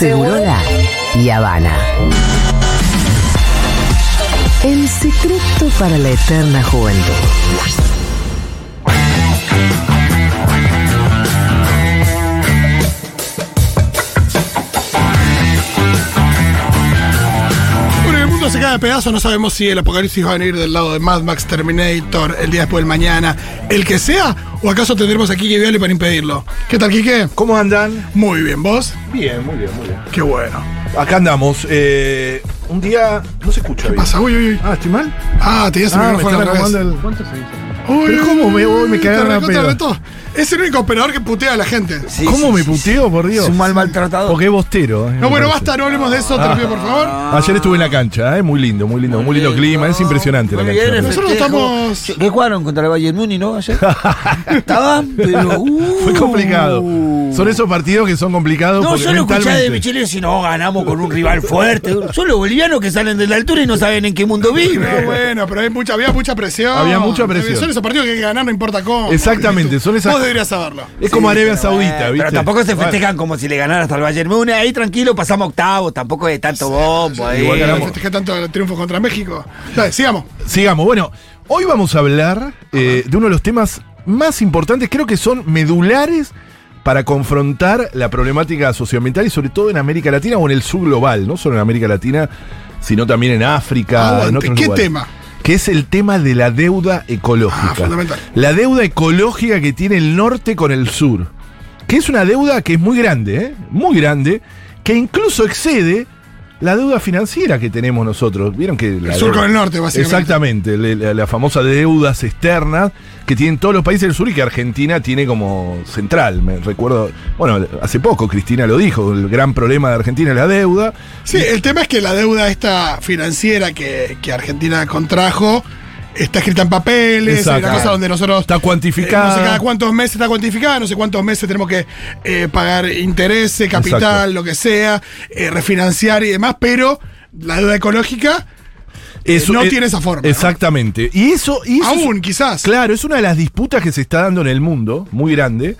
Segurola y Habana. El secreto para la eterna juventud. Bueno, el mundo se cae de pedazos, no sabemos si el apocalipsis va a venir del lado de Mad Max, Terminator, el día después del mañana, el que sea, o acaso tendremos a Kike Viale para impedirlo. ¿Qué tal, Kike? ¿Cómo andan? Muy bien, ¿vos? Bien, muy bien, muy bien. Qué bueno. Acá andamos. eh, un día. No se escucha ¿Qué bien. pasa? Uy, uy, uy. Ah, ¿estoy mal? Ah, tenías el Ah, me micrófono al revés. el. Uy, Pero ¿cómo me- uy, me te cagaron a pedo? Es el único operador que putea a la gente. ¿Cómo me puteo, por Dios? Es un mal maltratador. Porque es bostero. eh, No, bueno, basta, no hablemos de eso, te lo pido, por favor. Ayer estuve en la cancha, eh, muy lindo, muy lindo, muy lindo clima, es impresionante la cancha. Nosotros estamos- ¿Qué jugaron contra el Bayern Muni, no? Ayer. Estaban, pero. uh. Fue complicado. Son esos partidos que son complicados No, yo no escuché de Michele si no ganamos con un rival fuerte. Son los bolivianos que salen de la altura y no saben en qué mundo No, viven. bueno, pero hay mucha, había mucha presión. Había mucha presión. Son esos partidos que hay que ganar, no importa cómo. Exactamente, son esas- Saberlo. Es como Arabia Saudita, ¿viste? Pero tampoco se festejan como si le ganara hasta el Bayern Muni. Ahí tranquilo, pasamos octavos. Tampoco de tanto bombo. ahí. igual ganamos. Festejé tanto el triunfo contra México. Dale, sigamos. Sigamos. Bueno, hoy vamos a hablar eh, de uno de los temas más importantes, creo que son medulares para confrontar la problemática socioambiental y sobre todo en América Latina o en el sur global, no solo en América Latina, sino también en África, en Aguante. otros ¿Qué lugares. tema? Que es el tema de la deuda ecológica. Ah, fundamental. La deuda ecológica que tiene el norte con el sur. Que es una deuda que es muy grande, ¿eh? muy grande, que incluso excede la deuda financiera que tenemos nosotros. Vieron que la El sur deuda- con el norte, básicamente. Exactamente, la, la famosa deudas externas que tienen todos los países del sur y que Argentina tiene como central. Me recuerdo, bueno, hace poco Cristina lo dijo, el gran problema de Argentina es la deuda. Sí, el tema es que la deuda esta financiera que, que Argentina contrajo está escrita en papeles, Exacto. una cosa donde nosotros... Está eh, cuantificada. no sé cada cuántos meses está cuantificada, no sé cuántos meses tenemos que eh, pagar intereses, capital, Exacto. lo que sea, eh, refinanciar y demás, pero la deuda ecológica Eso no es- tiene esa forma, ¿no? Exactamente. Y eso, y eso es- aún quizás. Claro, es una de las disputas que se está dando en el mundo, muy grande,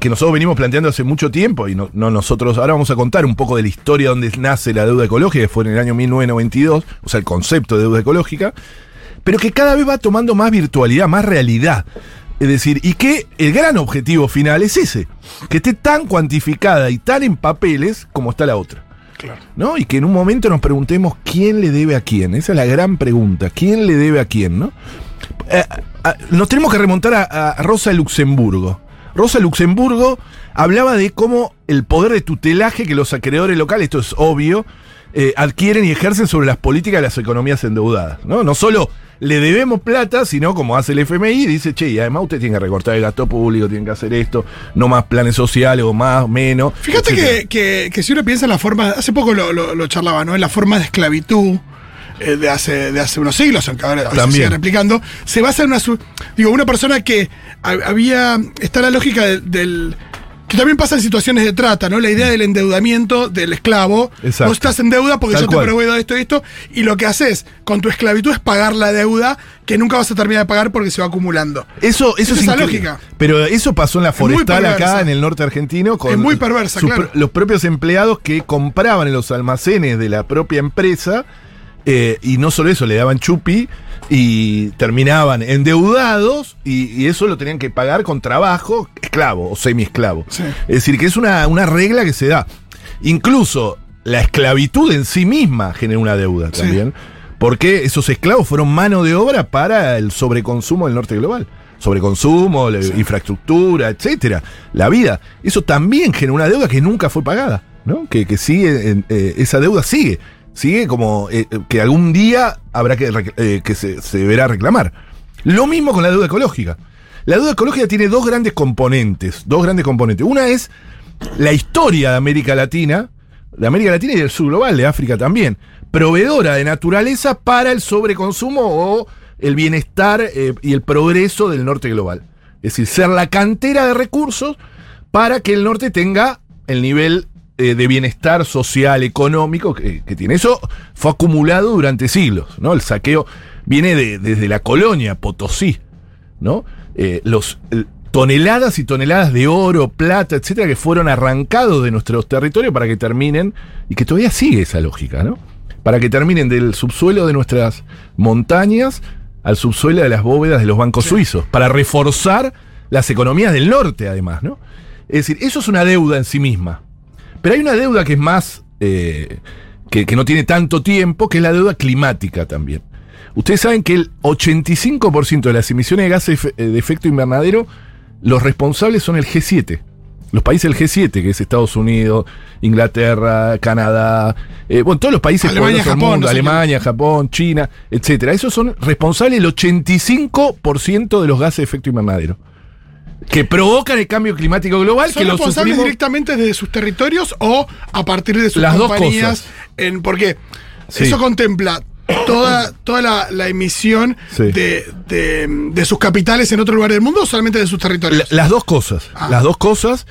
que nosotros venimos planteando hace mucho tiempo, y no, no nosotros, ahora vamos a contar un poco de la historia donde nace la deuda ecológica, que fue en el año 1992, o sea, el concepto de deuda ecológica, pero que cada vez va tomando más virtualidad, más realidad. Es decir, y que el gran objetivo final es ese, que esté tan cuantificada y tan en papeles como está la otra. Claro. ¿no? Y que en un momento nos preguntemos quién le debe a quién. Esa es la gran pregunta. ¿Quién le debe a quién, no? Eh, nos tenemos que remontar a, a Rosa Luxemburgo. Rosa Luxemburgo hablaba de cómo el poder de tutelaje que los acreedores locales, esto es obvio, eh, adquieren y ejercen sobre las políticas de las economías endeudadas. ¿no? no solo le debemos plata, sino como hace el FMI, dice, che, y además usted tiene que recortar el gasto público, tiene que hacer esto, no más planes sociales o más, menos. Fíjate que, que- que si uno piensa en la forma, hace poco lo, lo- lo charlaba, ¿no? En la forma de esclavitud eh, de, hace, de hace unos siglos, aunque ahora se sigue replicando, se basa en una, digo, una persona que ha- había, está la lógica del, del- que también pasa en situaciones de trata, ¿no? La idea del endeudamiento del esclavo. Exacto. Vos estás en deuda porque Tal yo te cual. esto y esto, y lo que haces con tu esclavitud es pagar la deuda que nunca vas a terminar de pagar porque se va acumulando. Eso, eso Es es esa lógica. Pero eso pasó en la forestal acá en el norte argentino. Con Es muy perversa, claro. Los propios empleados que compraban en los almacenes de la propia empresa. Eh, y no solo eso, le daban chupi y terminaban endeudados y, y eso lo tenían que pagar con trabajo esclavo o semi-esclavo. Sí. Es decir, que es una, una regla que se da. Incluso la esclavitud en sí misma genera una deuda Sí. también. Porque esos esclavos fueron mano de obra para el sobreconsumo del norte global. Sobreconsumo, la infraestructura, etcétera. La vida. Eso también genera una deuda que nunca fue pagada. ¿no? Que, que sigue, en- eh, esa deuda sigue. Sigue como eh, que algún día habrá que, eh, se, deberá reclamar. Lo mismo con la deuda ecológica. La deuda ecológica tiene dos grandes componentes. Dos grandes componentes. Una es la historia de América Latina, de América Latina y del sur global, de África también, proveedora de naturaleza para el sobreconsumo o el bienestar eh, y el progreso del norte global. Es decir, ser la cantera de recursos para que el norte tenga el nivel eh, de bienestar social, económico que, que tiene. Eso fue acumulado durante siglos, ¿no? El saqueo viene de- desde la colonia, Potosí, ¿no? Eh, los, el- toneladas y toneladas de oro, plata, etcétera, que fueron arrancados de nuestros territorios para que terminen, y que todavía sigue esa lógica, ¿no? Para que terminen del subsuelo de nuestras montañas al subsuelo de las bóvedas de los bancos suizos, para reforzar las economías del norte, además, ¿no? Es decir, eso es una deuda en sí misma. Pero hay una deuda que es más. eh, que, que no tiene tanto tiempo, que es la deuda climática también. Ustedes saben que el 85% de las emisiones de gases de efe- de efecto invernadero, los responsables son el G7. Los países del G7, que es Estados Unidos, Inglaterra, Canadá, eh, bueno, todos los países Alemania, Japón, mundo, no Alemania, Japón, China, etcétera. Esos son responsables del 85% de los gases de efecto invernadero. Que provocan el cambio climático global, ¿Son que responsables directamente de sus territorios o a partir de sus Las dos compañías? cosas. En, porque Sí. eso contempla toda, toda la, la emisión Sí. de, de- de sus capitales en otro lugar del mundo o solamente de sus territorios. La- las dos cosas. Ah. Las dos cosas.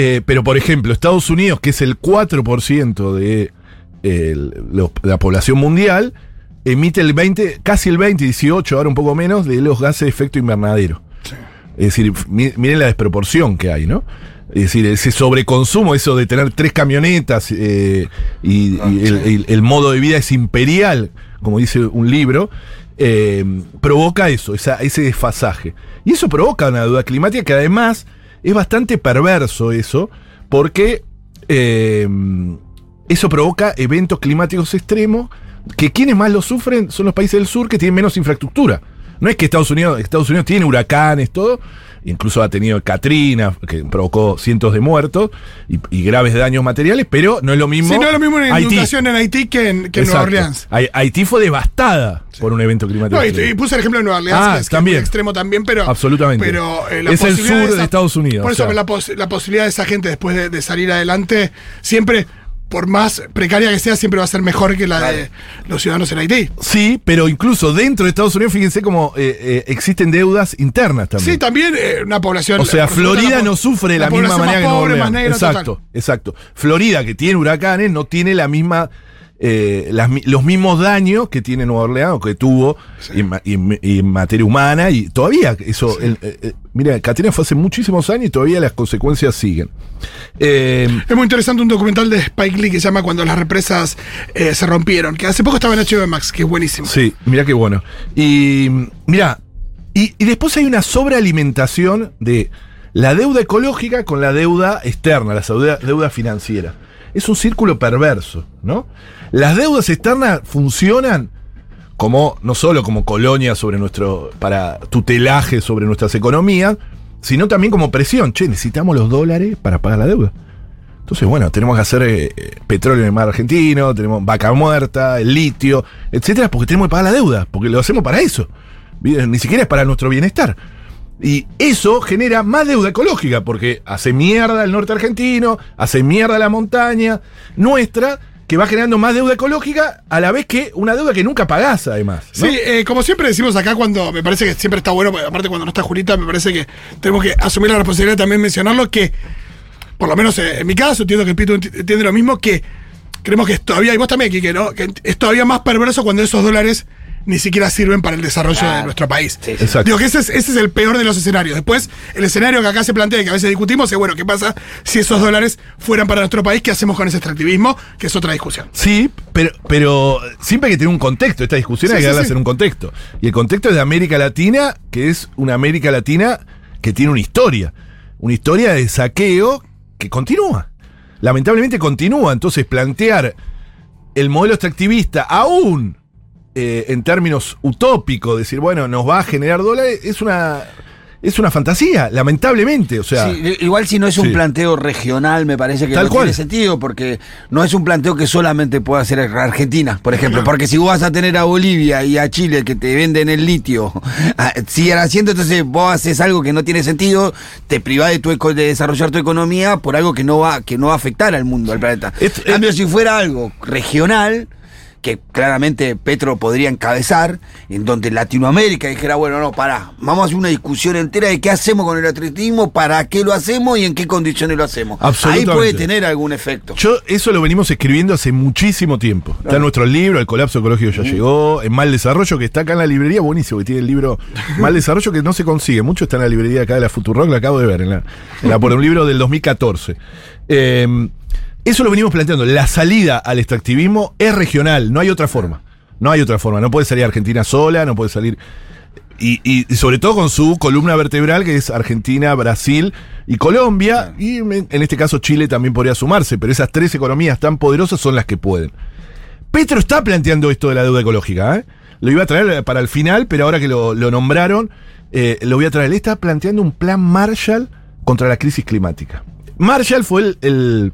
eh, pero, por ejemplo, Estados Unidos, que es el 4% de lo- la población mundial, emite el 20, casi el 20, 18, ahora un poco menos, de los gases de efecto invernadero. Es decir, mi- miren la desproporción que hay, ¿no? Es decir, ese sobreconsumo, eso de tener tres camionetas eh, y, y el, el- el modo de vida es imperial, como dice un libro, eh, provoca eso, esa- ese desfasaje. Y eso provoca una deuda climática que además es bastante perverso eso, porque eh, eso provoca eventos climáticos extremos que quienes más lo sufren son los países del sur que tienen menos infraestructura. No es que Estados Unidos, Estados Unidos tiene huracanes, todo, incluso ha tenido Katrina, que provocó cientos de muertos y, y graves daños materiales, pero no es lo mismo. Sí, no es lo mismo una Haití. inundación en Haití que en, que en Nueva. Orleans. Hai- Haití fue devastada por un evento climático. No, y, puse el ejemplo de Nueva Orleans, Ah, que es, que es también. extremo también, pero. Absolutamente. Pero, eh, la Es el sur de esa- Estados Unidos, Por o eso sea. la, pos- la posibilidad de esa gente después de, de salir adelante, siempre, por más precaria que sea, siempre va a ser mejor que la de los ciudadanos en Haití. Sí, pero incluso dentro de Estados Unidos, fíjense cómo eh, eh, existen deudas internas también. Sí, también eh, una población. O sea, Florida no sufre de la, misma manera que más Nueva pobre, más Orleans. negra, Exacto, total. exacto. Florida, que tiene huracanes, no tiene la misma, eh, las los mismos daños que tiene Nueva Orleans o que tuvo en, ma- en- en materia humana y todavía eso. el- eh, eh, mira, Katrina fue hace muchísimos años y todavía las consecuencias siguen. Eh, Es muy interesante un documental de Spike Lee que se llama Cuando las represas eh, se rompieron, que hace poco estaba en HBO Max, que es buenísimo. Sí, mira qué bueno. Y mira, y, y después hay una sobrealimentación de la deuda ecológica con la deuda externa, la deuda, deuda financiera. Es un círculo perverso, ¿no? Las deudas externas funcionan como no solo como colonia sobre nuestro para tutelaje sobre nuestras economías, sino también como presión. Che, necesitamos los dólares para pagar la deuda. Entonces, bueno, tenemos que hacer eh, petróleo en el mar argentino, tenemos vaca muerta, el litio, etcétera, porque tenemos que pagar la deuda, porque lo hacemos para eso. Ni siquiera es para nuestro bienestar. Y eso genera más deuda ecológica, porque hace mierda el norte argentino, hace mierda la montaña nuestra, que va generando más deuda ecológica, a la vez que una deuda que nunca pagás, además. Sí, eh, como siempre decimos acá cuando me parece que siempre está bueno, aparte cuando no está Julita, me parece que tenemos que asumir la responsabilidad de también mencionarlo, que por lo menos eh, en mi caso, entiendo que enti- entiende lo mismo, que creemos que todavía, y vos también, Kike, ¿no? Que es todavía más perverso cuando esos dólares ni siquiera sirven para el desarrollo de nuestro país. Sí, sí. Exacto. Digo que ese es, ese es el peor de los escenarios. Después, el escenario que acá se plantea y que a veces discutimos es, bueno, ¿qué pasa si esos dólares fueran para nuestro país? ¿Qué hacemos con ese extractivismo? Que es otra discusión. Sí, pero, pero siempre hay que tener un contexto. Esta discusión Sí, hay que darlas sí. en un contexto. Y el contexto es de América Latina, que es una América Latina que tiene una historia. Una historia de saqueo que continúa. Lamentablemente continúa. Entonces, plantear el modelo extractivista aún eh, en términos utópicos, decir, bueno, nos va a generar dólares, es una, es una fantasía, lamentablemente. O sea, Sí, igual si no es un sí. planteo regional, me parece que Tal no cual. tiene sentido, porque no es un planteo que solamente pueda hacer Argentina, por ejemplo. Porque si vos vas a tener a Bolivia y a Chile que te venden el litio, sigan haciendo, entonces vos haces algo que no tiene sentido, te privás de, tu eco- de desarrollar tu economía por algo que no va, que no va a afectar al mundo, al planeta. En cambio, si fuera algo regional, que claramente Petro podría encabezar, en donde Latinoamérica dijera, bueno, no, pará, vamos a hacer una discusión entera de qué hacemos con el atletismo, para qué lo hacemos y en qué condiciones lo hacemos. Ahí puede tener algún efecto. Yo eso lo venimos escribiendo hace muchísimo tiempo. Está en nuestro libro, El colapso ecológico ya llegó, en Mal Desarrollo, que está acá en la librería, buenísimo, que tiene el libro Mal Desarrollo, que no se consigue, mucho está en la librería acá de la Futurock, lo acabo de ver, en la, en la- por un libro del 2014. Eh, eso lo venimos planteando, la salida al extractivismo es regional, no hay otra forma. No hay otra forma, no puede salir Argentina sola, no puede salir... Y, y- y sobre todo con su columna vertebral que es Argentina, Brasil y Colombia, y en, este caso Chile también podría sumarse, pero esas tres economías tan poderosas son las que pueden. Petro está planteando esto de la deuda ecológica, ¿eh? Lo iba a traer para el final, pero ahora que lo, lo nombraron, eh, lo voy a traer. Él está planteando un plan Marshall contra la crisis climática. Marshall fue el... el-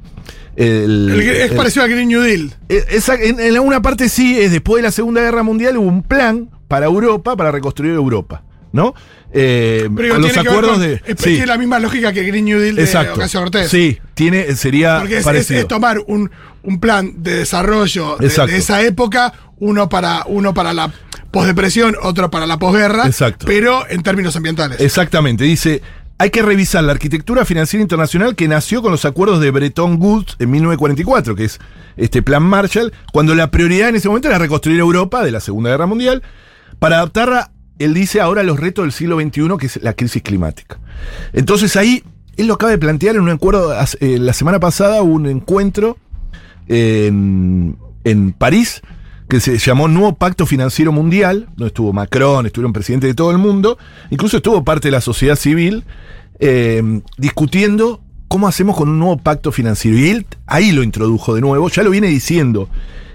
el- El que es el- parecido al Green New Deal. esa- en, en alguna parte sí, es después de la Segunda Guerra Mundial hubo un plan para Europa, para reconstruir Europa, ¿no? Eh, Pero los acuerdos con- de... Es, sí, la misma lógica que Green New Deal de exacto. Ocasio Cortés. Sí, tiene, sería Porque es, es- parecido. es tomar un, un plan de desarrollo de esa época, uno para, uno para la posdepresión, otro para la posguerra, Exacto. pero en términos ambientales. Exactamente, dice, hay que revisar la arquitectura financiera internacional que nació con los acuerdos de Bretton Woods en 1944, que es este plan Marshall, cuando la prioridad en ese momento era reconstruir Europa de la Segunda Guerra Mundial, para adaptarla, él dice, ahora a los retos del siglo XXI, que es la crisis climática. Entonces ahí, él lo acaba de plantear en un acuerdo, eh, la semana pasada hubo un encuentro en, en París, que se llamó Nuevo Pacto Financiero Mundial, donde estuvo Macron, estuvieron presidentes de todo el mundo, incluso estuvo parte de la sociedad civil, eh, discutiendo cómo hacemos con un nuevo pacto financiero. Y él ahí lo introdujo de nuevo, ya lo viene diciendo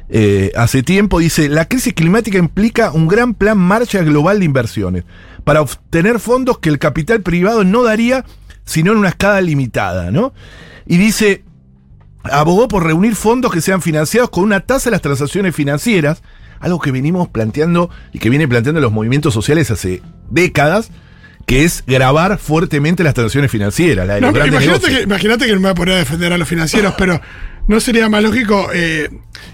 eh, hace tiempo, dice, la crisis climática implica un gran plan marcha global de inversiones para obtener fondos que el capital privado no daría sino en una escala limitada, ¿no? Y dice, abogó por reunir fondos que sean financiados con una tasa de las transacciones financieras, algo que venimos planteando y que viene planteando los movimientos sociales hace décadas, que es grabar fuertemente las transacciones financieras, la de No, los pero grandes imagínate que, negocios. imagínate que no me voy a poner a defender a los financieros, pero ¿no sería más lógico eh,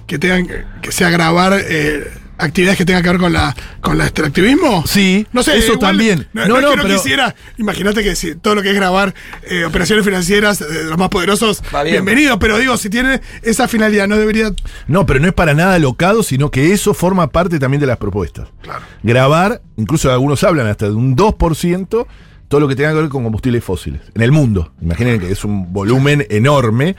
que tengan que sea grabar eh, actividades que tengan que ver con la con el extractivismo? Sí, no sé, eso igual, también. No, No, no es no, que no pero- quisiera, imagínate que si todo lo que es grabar eh, operaciones financieras de los más poderosos, bien. bienvenido, pero digo, si tiene esa finalidad, no debería No, pero no es para nada locado, sino que eso forma parte también de las propuestas. Claro. Grabar, incluso algunos hablan hasta de un 2%, todo lo que tenga que ver con combustibles fósiles. En el mundo. Imaginen que es un volumen enorme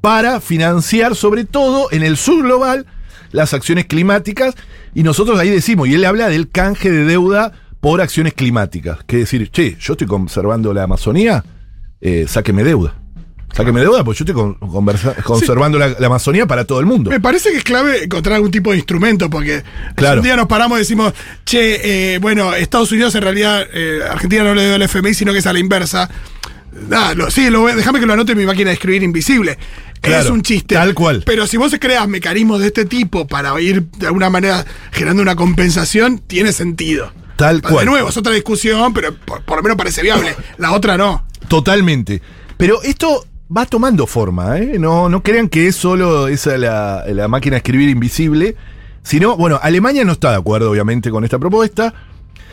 para financiar, sobre todo en el sur global, las acciones climáticas. Y nosotros ahí decimos, y él habla del canje de deuda por acciones climáticas. Que decir, che, yo estoy conservando la Amazonía, eh, sáqueme deuda. Sáqueme deuda, porque yo estoy con- conversa- conservando la, la Amazonía para todo el mundo. Me parece que es clave encontrar algún tipo de instrumento, porque Claro. un día nos paramos y decimos, che, eh, bueno, Estados Unidos en realidad, eh, Argentina no le dio al FMI, sino que es a la inversa. Lo- sí, lo déjame que lo anote en mi máquina de escribir invisible. es un chiste. tal cual. Pero si vos creas mecanismos de este tipo para ir de alguna manera generando una compensación, tiene sentido. Tal De cual. nuevo, es otra discusión, pero por, por lo menos parece viable. La otra no. Totalmente. Pero esto va tomando forma, ¿eh? No, no crean que es solo esa la, la máquina de escribir invisible. Sino, bueno, Alemania no está de acuerdo, obviamente, con esta propuesta.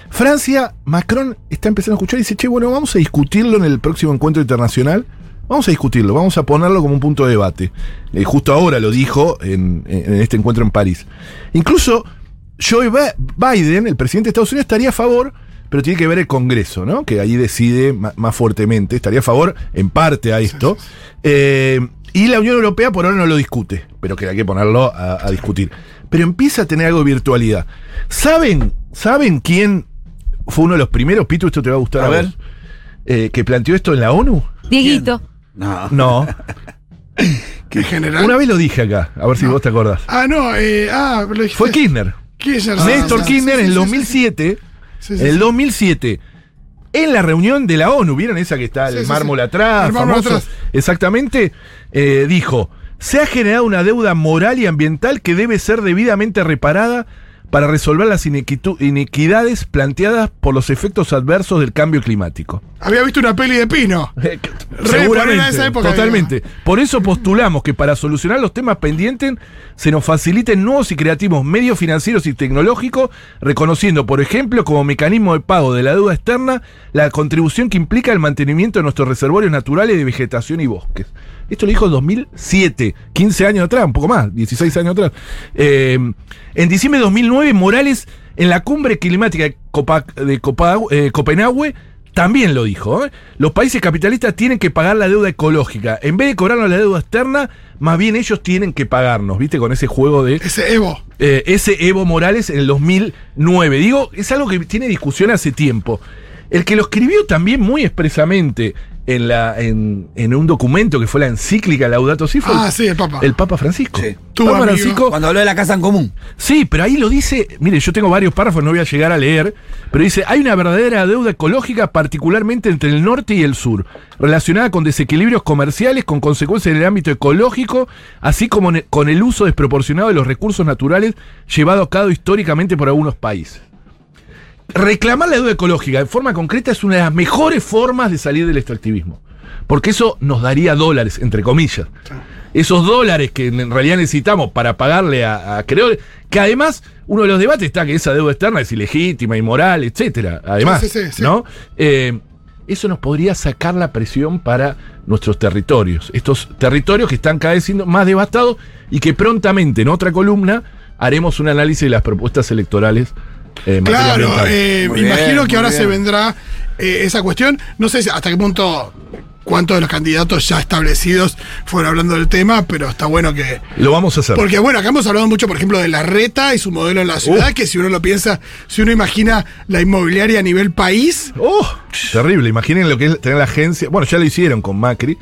Francia, Macron está empezando a escuchar y dice, che, bueno, vamos a discutirlo en el próximo encuentro internacional. Vamos a discutirlo, vamos a ponerlo como un punto de debate. Eh, justo ahora lo dijo en, en este encuentro en París. Incluso Joe Biden, el presidente de Estados Unidos, estaría a favor, pero tiene que ver el Congreso, ¿no? Que ahí decide más, fuertemente. Estaría a favor, en parte, a esto. Eh, y la Unión Europea por ahora no lo discute, pero que hay que ponerlo a, a discutir. Pero empieza a tener algo de virtualidad. ¿Saben, ¿Saben quién fue uno de los primeros, Pito, esto te va a gustar A a, ver. vos, eh, que planteó esto en la ONU? Dieguito. No. No. En general. Una vez lo dije acá, a ver si vos te acordás. Ah, no, eh, ah, lo dijiste. Fue Kirchner. Kirchner. Néstor Ah, sí, Kirchner sí, en el sí, sí, 2007, Sí, sí, en el sí. 2007, en la reunión de la ONU, ¿vieron esa que está el sí, mármol sí. atrás? El mármol famoso? atrás. Exactamente, eh, dijo, se ha generado una deuda moral y ambiental que debe ser debidamente reparada para resolver las inequidades planteadas por los efectos adversos del cambio climático. Había visto una peli de Pino. De esa época, totalmente. Por eso postulamos que para solucionar los temas pendientes se nos faciliten nuevos y creativos medios financieros y tecnológicos, reconociendo, por ejemplo, como mecanismo de pago de la deuda externa la contribución que implica el mantenimiento de nuestros reservorios naturales de vegetación y bosques. Esto lo dijo en 2007, 15 años atrás, un poco más, 16 años atrás. Eh, en diciembre de 2009, Morales, en la cumbre climática de, Copa- de Copa- eh, Copenhague, también lo dijo. ¿eh? Los países capitalistas tienen que pagar la deuda ecológica. En vez de cobrarnos la deuda externa, más bien ellos tienen que pagarnos, ¿viste? Con ese juego de Ese Evo. eh, ese Evo Morales en el 2009. Digo, es algo que tiene discusión hace tiempo. El que lo escribió también muy expresamente en, la, en, en un documento que fue la encíclica Laudato Si fue Ah, el- sí, el Papa. el Papa Francisco. Sí. Papa amigo. Francisco Cuando habló de la casa en común. Sí, pero ahí lo dice, mire, yo tengo varios párrafos, no voy a llegar a leer, pero dice, hay una verdadera deuda ecológica particularmente entre el norte y el sur, relacionada con desequilibrios comerciales, con consecuencias en el ámbito ecológico, así como con el uso desproporcionado de los recursos naturales llevado a cabo históricamente por algunos países. Reclamar la deuda ecológica de forma concreta es una de las mejores formas de salir del extractivismo, porque eso nos daría dólares, entre comillas esos dólares que en realidad necesitamos para pagarle a, a creadores, que además uno de los debates está que esa deuda externa es ilegítima, inmoral, etcétera. Además, Sí, sí, sí, sí. ¿no? Eh, eso nos podría sacar la presión para nuestros territorios, estos territorios que están cada vez siendo más devastados y que prontamente en otra columna haremos un análisis de las propuestas electorales. Eh, Claro, eh, imagino que ahora bien. se vendrá eh, esa cuestión. No sé hasta qué punto cuántos de los candidatos ya establecidos fueron hablando del tema, pero está bueno que. Lo vamos a hacer. Porque bueno, acá hemos hablado mucho, por ejemplo, de la reta y su modelo en la ciudad, Uh. que si uno lo piensa, si uno imagina la inmobiliaria a nivel país, ¡Oh! Terrible. Imaginen lo que es tener la agencia. Bueno, ya lo hicieron con Macri.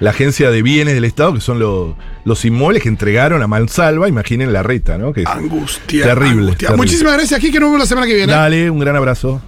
La agencia de bienes del Estado, que son los, los inmuebles que entregaron a Mansalva. Imaginen la reta, ¿no? Que es angustia. Terrible, angustia. terrible. Muchísimas gracias, aquí que nos vemos la semana que viene. Dale, un gran abrazo.